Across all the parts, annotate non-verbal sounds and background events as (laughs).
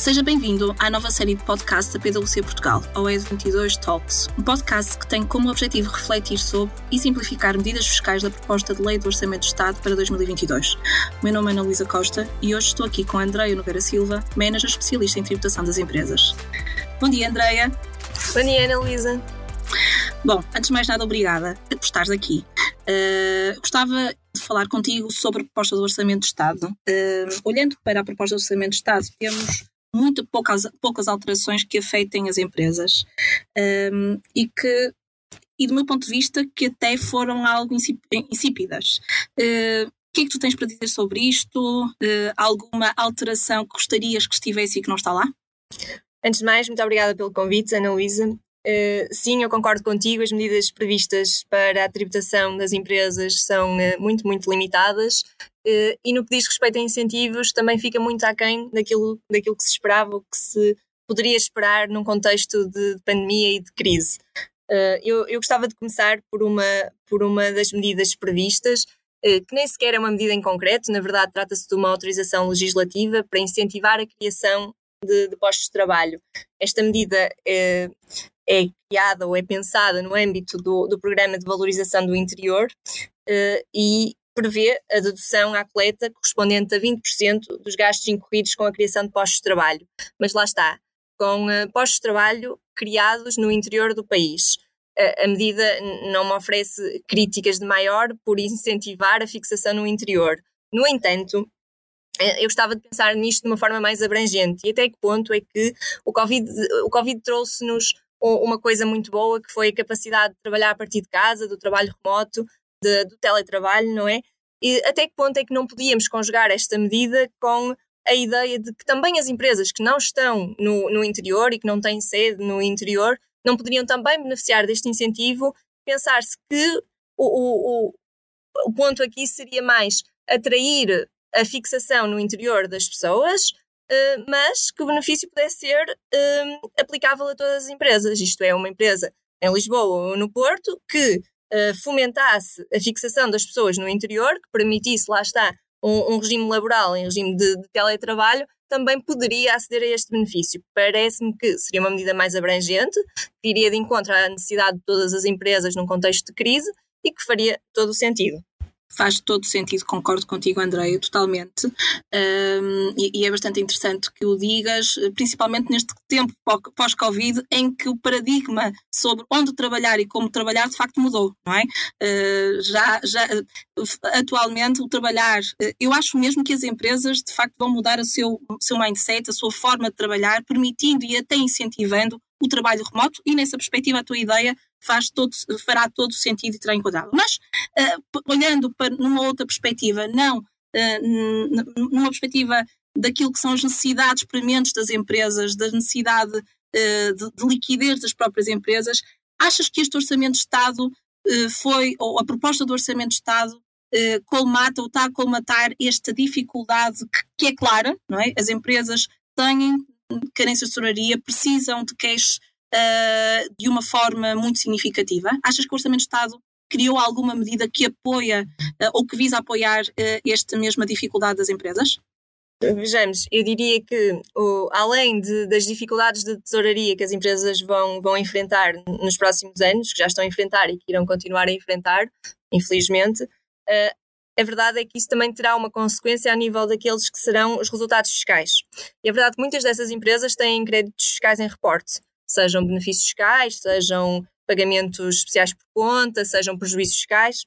Seja bem-vindo à nova série de podcast da PwC Portugal, ao ED22 Talks, um podcast que tem como objetivo refletir sobre e simplificar medidas fiscais da proposta de Lei do Orçamento de Estado para 2022. O meu nome é Ana Luísa Costa e hoje estou aqui com a Andreia Nogueira Silva, manager especialista em tributação das empresas. Bom dia, Andreia. Bom dia, Ana Luísa. Bom, antes de mais nada, obrigada por estares aqui. Uh, gostava de falar contigo sobre a proposta do Orçamento de Estado. Uh, olhando para a proposta do Orçamento de Estado, temos muito poucas, poucas alterações que afetem as empresas um, e que, e do meu ponto de vista, que até foram algo insípidas. Uh, o que é que tu tens para dizer sobre isto? Uh, alguma alteração que gostarias que estivesse e que não está lá? Antes de mais, muito obrigada pelo convite, Ana Luísa. Uh, sim, eu concordo contigo, as medidas previstas para a tributação das empresas são uh, muito, muito limitadas. Uh, e no que diz respeito a incentivos também fica muito aquém daquilo, daquilo que se esperava, o que se poderia esperar num contexto de pandemia e de crise. Eu, eu, gostava de começar por uma, por uma das medidas previstas, que nem sequer é uma medida em concreto, na verdade trata-se de uma autorização legislativa para incentivar a criação de, de postos de trabalho. Esta medida é, é criada ou é pensada no âmbito do, do Programa de Valorização do Interior uh, e prevê a dedução à coleta correspondente a 20% dos gastos incorridos com a criação de postos de trabalho. Mas lá está, com uh, postos de trabalho criados no interior do país. a medida não me oferece críticas de maior por incentivar a fixação no interior. No entanto, eu gostava de pensar nisto de uma forma mais abrangente e até que ponto é que o Covid, o COVID trouxe-nos uma coisa muito boa que foi a capacidade de trabalhar a partir de casa, do trabalho remoto, de, do teletrabalho, não é? E até que ponto é que não podíamos conjugar esta medida com a ideia de que também as empresas que não estão no, no interior e que não têm sede no interior não poderiam também beneficiar deste incentivo? Pensar-se que o, o, o, o ponto aqui seria mais atrair a fixação no interior das pessoas uh, mas que o benefício pudesse ser uh, aplicável a todas as empresas. Isto é, uma empresa em Lisboa ou no Porto que uh, fomentasse a fixação das pessoas no interior, que permitisse, lá está, um, um regime laboral em regime de, de teletrabalho, também poderia aceder a este benefício. Parece-me que seria uma medida mais abrangente, que iria de encontro à necessidade de todas as empresas num contexto de crise e que faria todo o sentido faz todo sentido, concordo contigo, Andreia, totalmente. Um, e, e, é bastante interessante que o digas, principalmente neste tempo pós-Covid, em que o paradigma sobre onde trabalhar e como trabalhar de facto mudou, não é? Uh, já, já, atualmente, o trabalhar, uh, eu acho mesmo que as empresas de facto vão mudar o seu, seu mindset, a sua forma de trabalhar, permitindo e até incentivando o trabalho remoto, e nessa perspectiva, a tua ideia faz todo, fará todo sentido e terá enquadrado. Mas, uh, olhando para numa outra perspectiva, não uh, numa perspectiva daquilo que são as necessidades prementes das empresas, da necessidade uh, de, de, liquidez das próprias empresas, achas que este Orçamento de Estado foi, ou a proposta do Orçamento de Estado, colmata ou está a colmatar esta dificuldade que, que é clara, não é? As empresas têm carência de tesouraria, precisam de cash uh, de uma forma muito significativa? Achas que o Orçamento de Estado criou alguma medida que apoia uh, ou que visa apoiar uh, esta mesma dificuldade das empresas? Vejamos, eu diria que além de, das dificuldades de tesouraria que as empresas vão, vão enfrentar nos próximos anos, que já estão a enfrentar e que irão continuar a enfrentar, infelizmente, uh, a verdade é que isso também terá uma consequência a nível daqueles que serão os resultados fiscais. E a verdade é que muitas dessas empresas têm créditos fiscais em reporte sejam benefícios fiscais, sejam pagamentos especiais por conta, sejam prejuízos fiscais.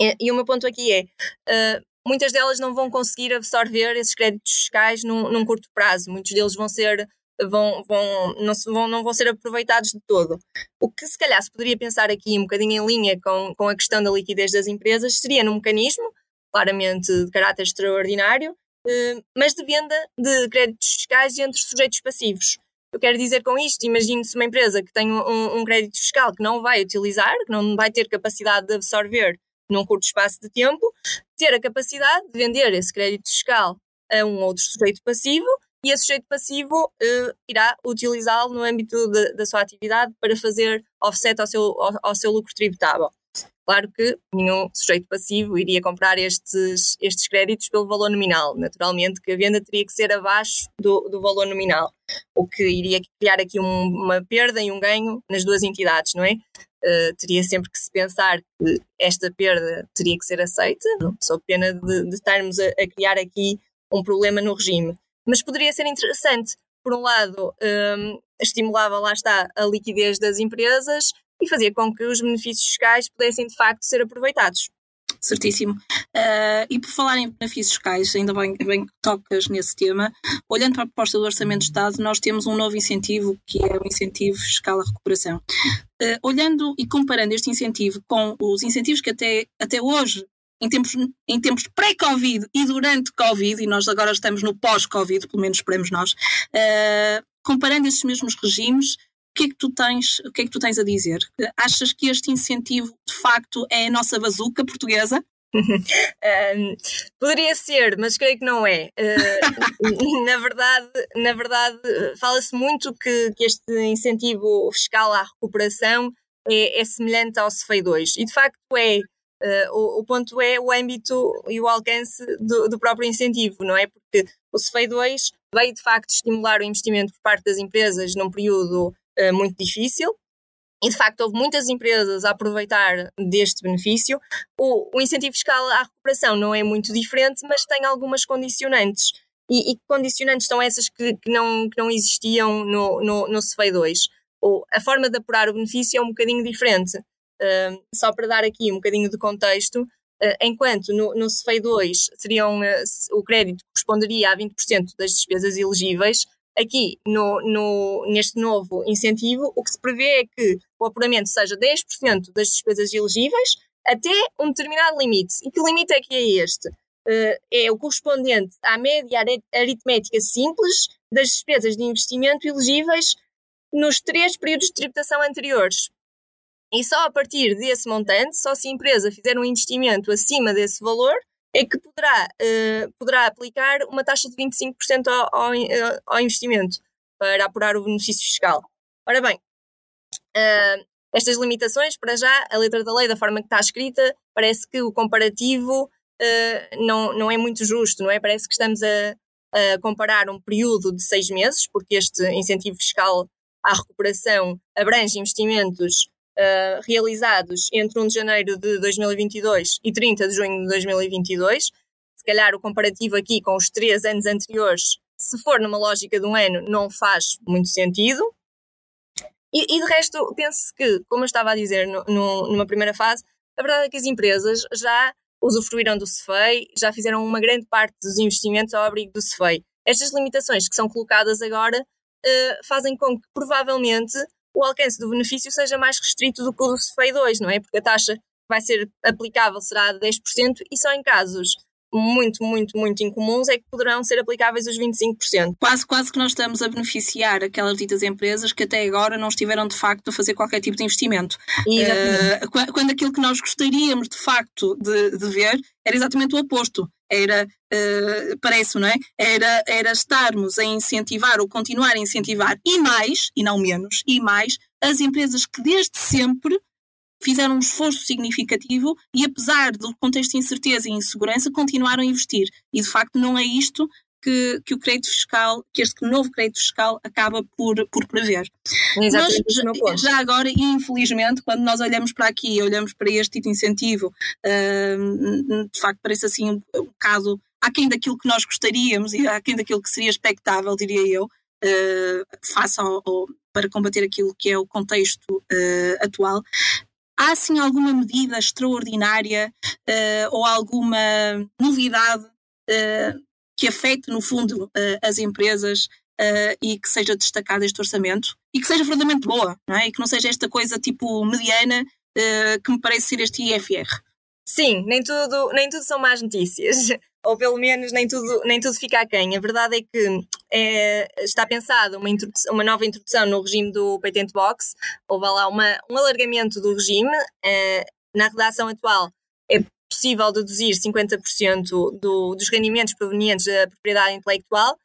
E, e o meu ponto aqui é: uh, muitas delas não vão conseguir absorver esses créditos fiscais num, num curto prazo, muitos deles vão ser. Vão, vão, não, vão, não vão ser aproveitados de todo. O que se calhar se poderia pensar aqui um bocadinho em linha com, com a questão da liquidez das empresas seria num mecanismo, claramente de caráter extraordinário, eh, mas de venda de créditos fiscais entre sujeitos passivos. Eu quero dizer com isto, imagine-se uma empresa que tem um, um, crédito fiscal que não vai utilizar, que não vai ter capacidade de absorver num curto espaço de tempo, ter a capacidade de vender esse crédito fiscal a um outro sujeito passivo e esse sujeito passivo uh, irá utilizá-lo no âmbito de, da sua atividade para fazer offset ao seu, ao, ao seu lucro tributável. Claro que nenhum sujeito passivo iria comprar estes, estes créditos pelo valor nominal. Naturalmente que a venda teria que ser abaixo do, do valor nominal, o que iria criar aqui um, uma perda e um ganho nas duas entidades, não é? Uh, teria sempre que se pensar que esta perda teria que ser aceita, só pena de, de estarmos a, a, criar aqui um problema no regime. Mas poderia ser interessante, por um lado, um, estimulava, lá está, a liquidez das empresas e fazia com que os benefícios fiscais pudessem de facto ser aproveitados. Certíssimo. Uh, e por falar em benefícios fiscais, ainda bem, bem que tocas nesse tema, olhando para a proposta do Orçamento de Estado, nós temos um novo incentivo, que é o incentivo fiscal à recuperação. Uh, olhando e comparando este incentivo com os incentivos que até, até hoje em tempos, em tempos pré-Covid e durante Covid, e nós agora estamos no pós-Covid, pelo menos esperemos nós, uh, comparando estes mesmos regimes, o que é que tu tens, o que é que tu tens a dizer? Achas que este incentivo de facto é a nossa bazuca portuguesa? (laughs) um, poderia ser, mas creio que não é. Uh, (laughs) na verdade, na verdade fala-se muito que, que, este incentivo fiscal à recuperação é, é semelhante ao CFEI 2 e de facto é. Uh, o, o, ponto é o âmbito e o alcance do, do próprio incentivo, não é? Porque o CFEI 2 veio de facto estimular o investimento por parte das empresas num período uh, muito difícil. E de facto houve muitas empresas a aproveitar deste benefício. O, o incentivo fiscal à recuperação não é muito diferente, mas tem algumas condicionantes. E, e condicionantes são essas que, que, não, que não existiam no, no, no CFEI 2? Ou a forma de apurar o benefício é um bocadinho diferente. Uh, só para dar aqui um bocadinho de contexto, uh, enquanto no, no CFEI 2 seriam, uh, o crédito corresponderia a 20% das despesas elegíveis, Aqui, no, no, neste novo incentivo, o que se prevê é que o apuramento seja 10% das despesas elegíveis até um determinado limite. E que limite é que é este? Uh, é o correspondente à média aritmética simples das despesas de investimento elegíveis nos três períodos de tributação anteriores. E só a partir desse montante, só se a empresa fizer um investimento acima desse valor, é que poderá, uh, poderá aplicar uma taxa de 25% ao, ao, eh, ao, investimento para apurar o benefício fiscal. Ora bem, uh, estas limitações, para já, a letra da lei, da forma que está escrita, parece que o comparativo uh, não, não é muito justo, não é? Parece que estamos a, a comparar um período de seis meses, porque este incentivo fiscal à recuperação abrange investimentos uh, realizados entre 1 de janeiro de 2022 e 30 de junho de 2022. Se calhar o comparativo aqui com os três anos anteriores, se for numa lógica de um ano, não faz muito sentido. E, e de resto, penso que, como eu estava a dizer no, no, numa primeira fase, a verdade é que as empresas já usufruíram do CEFEI, já fizeram uma grande parte dos investimentos ao abrigo do CEFEI. Estas limitações que são colocadas agora uh, fazem com que, provavelmente, o alcance do benefício seja mais restrito do que o do CFEI 2, não é? Porque a taxa vai ser aplicável será de 10% e só em casos muito, muito, muito incomuns é que poderão ser aplicáveis os 25%. Quase, quase que nós estamos a beneficiar aquelas ditas empresas que até agora não estiveram de facto a fazer qualquer tipo de investimento. Uh, quando aquilo que nós gostaríamos de facto de, de ver era exatamente o oposto. Era, uh, parece, não é? Era, era estarmos a incentivar ou continuar a incentivar e mais, e não menos, e mais, as empresas que desde sempre fizeram um esforço significativo e, apesar do contexto de incerteza e insegurança, continuaram a investir. E, de facto, não é isto que, que o crédito fiscal, que este novo crédito fiscal acaba por, por prever. Exatamente nós, já, agora, infelizmente, quando nós olhamos para aqui, olhamos para este tipo de incentivo, uh, de facto parece assim um, um bocado aquém daquilo que nós gostaríamos e aquém daquilo que seria expectável, diria eu, uh, face ao, ao, para combater aquilo que é o contexto uh, atual. Há assim alguma medida extraordinária uh, ou alguma novidade uh, que afete, no fundo, uh, as empresas e que seja destacada este orçamento? E que seja verdadeiramente boa, não é? E que não seja esta coisa tipo mediana que me parece ser este IFR. Sim, nem tudo, nem tudo são más notícias. (laughs) Ou pelo menos nem tudo, nem tudo fica aquém. A verdade é que é, está pensada uma, uma nova introdução no regime do Patent Box. Houve lá uma, um alargamento do regime. É, na redação atual é possível deduzir 50% do, dos rendimentos provenientes da propriedade intelectual.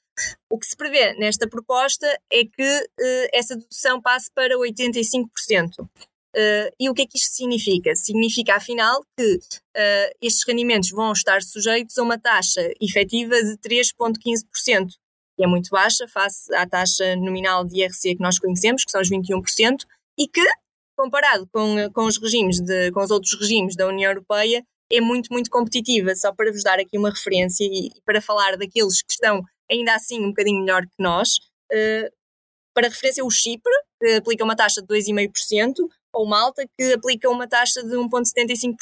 O que se prevê nesta proposta é que eh, essa dedução passe para 85%. Uh, e o que é que isto significa? Significa, afinal, que uh, estes rendimentos vão estar sujeitos a uma taxa efetiva de 3,15%, que é muito baixa face à taxa nominal de IRC que nós conhecemos, que são os 21%, e que, comparado com, com os regimes de, com os outros regimes da União Europeia, é muito, muito competitiva. Só para vos dar aqui uma referência e, para falar daqueles que estão ainda assim um bocadinho melhor que nós, uh, para referência, o Chipre, que aplica uma taxa de 2,5%, ou Malta, que aplica uma taxa de 1,75%.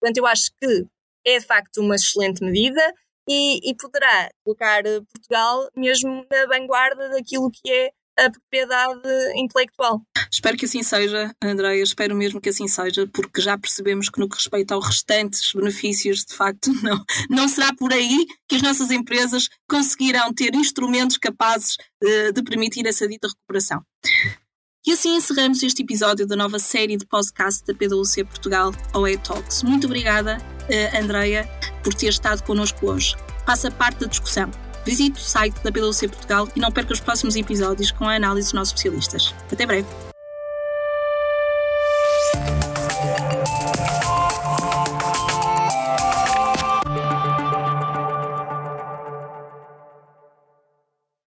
Portanto, eu acho que é de facto uma excelente medida e, e poderá colocar Portugal mesmo na vanguarda daquilo que é a propriedade intelectual. Espero que assim seja, Andréia, espero mesmo que assim seja, porque já percebemos que no que respeita aos restantes benefícios, de facto, (laughs) não, não será por aí que as nossas empresas conseguirão ter instrumentos capazes de, eh, de permitir essa dita recuperação. E assim encerramos este episódio da nova série de podcast da PwC Portugal, OE Talks. Muito obrigada, uh, Andreia, por ter estado connosco hoje. Faça parte da discussão. Visite o site da PwC Portugal e não perca os próximos episódios com a análise dos nossos especialistas. Até breve!